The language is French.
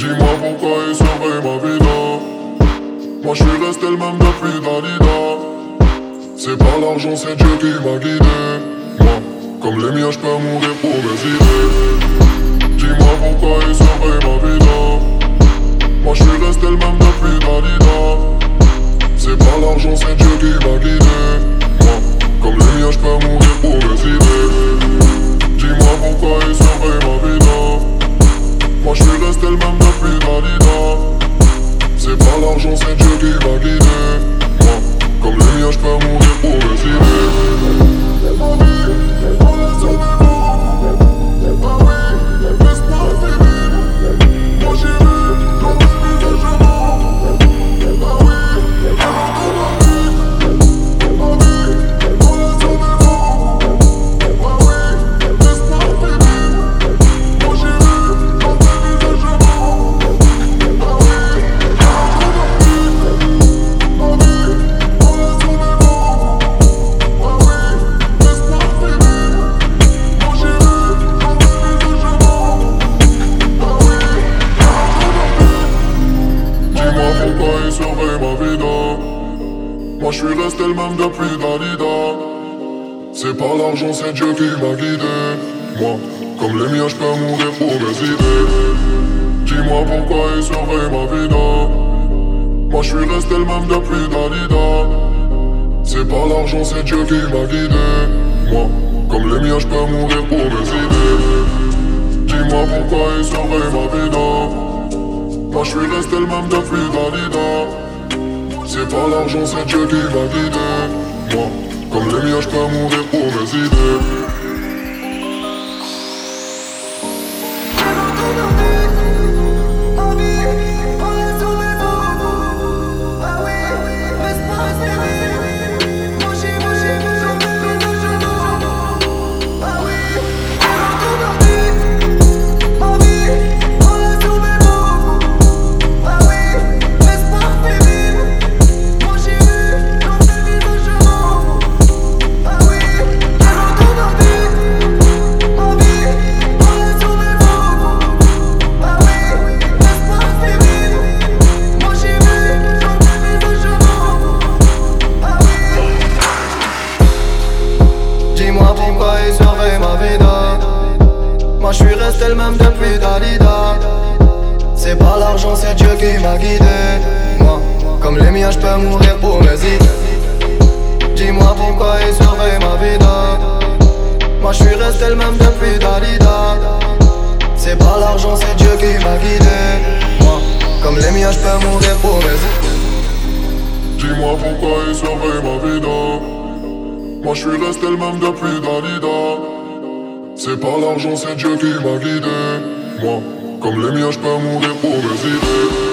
Dis-moi pourquoi il surveille ma vida Moi je suis resté le même depuis Dalida. C'est pas l'argent, c'est Dieu qui m'a guidé. Moi, comme les miens, je peux mourir pour mes idées. Dis-moi pourquoi il surveille ma vida Moi je suis resté le même depuis Dalida. C'est pas l'argent, c'est Dieu qui m'a guidé. Moi, comme les miens, je peux mourir pour mes idées. Dis-moi pourquoi il surveille ma vida Moi je suis resté le même C'est pas l'argent, c'est Dieu Moi je suis resté le même depuis Dalida. C'est pas l'argent, c'est Dieu qui m'a guidé. Moi, comme les miens, je peux mourir pour mes idées. Dis-moi pourquoi il surveille ma vida Moi je suis resté le même depuis Dalida. C'est pas l'argent, c'est Dieu qui m'a guidé. Moi, comme les miens, je peux mourir pour mes idées. Dis-moi pourquoi il surveille ma vida moi je suis resté le même depuis Dalida C'est pas l'argent, c'est Dieu qui m'a guidé. Moi, comme les miens, je peux mourir pour mes idées Dis-moi pourquoi il surveille ma vida. Moi je suis resté le même depuis Dalida. C'est pas l'argent, c'est Dieu qui m'a guidé. Moi, comme les miens, je peux mourir pour mes idées. Dis-moi pourquoi il surveille ma vida. Moi je suis resté le même depuis Dalida. C'est pas l'argent, c'est Dieu qui m'a guidé. Moi, comme les miens, je peux mourir pour mes idées. Dis-moi pourquoi il surveille ma vida Moi je suis resté le même depuis Dalida. C'est pas l'argent, c'est Dieu qui m'a guidé. Moi, comme les miens, je peux mourir pour mes idées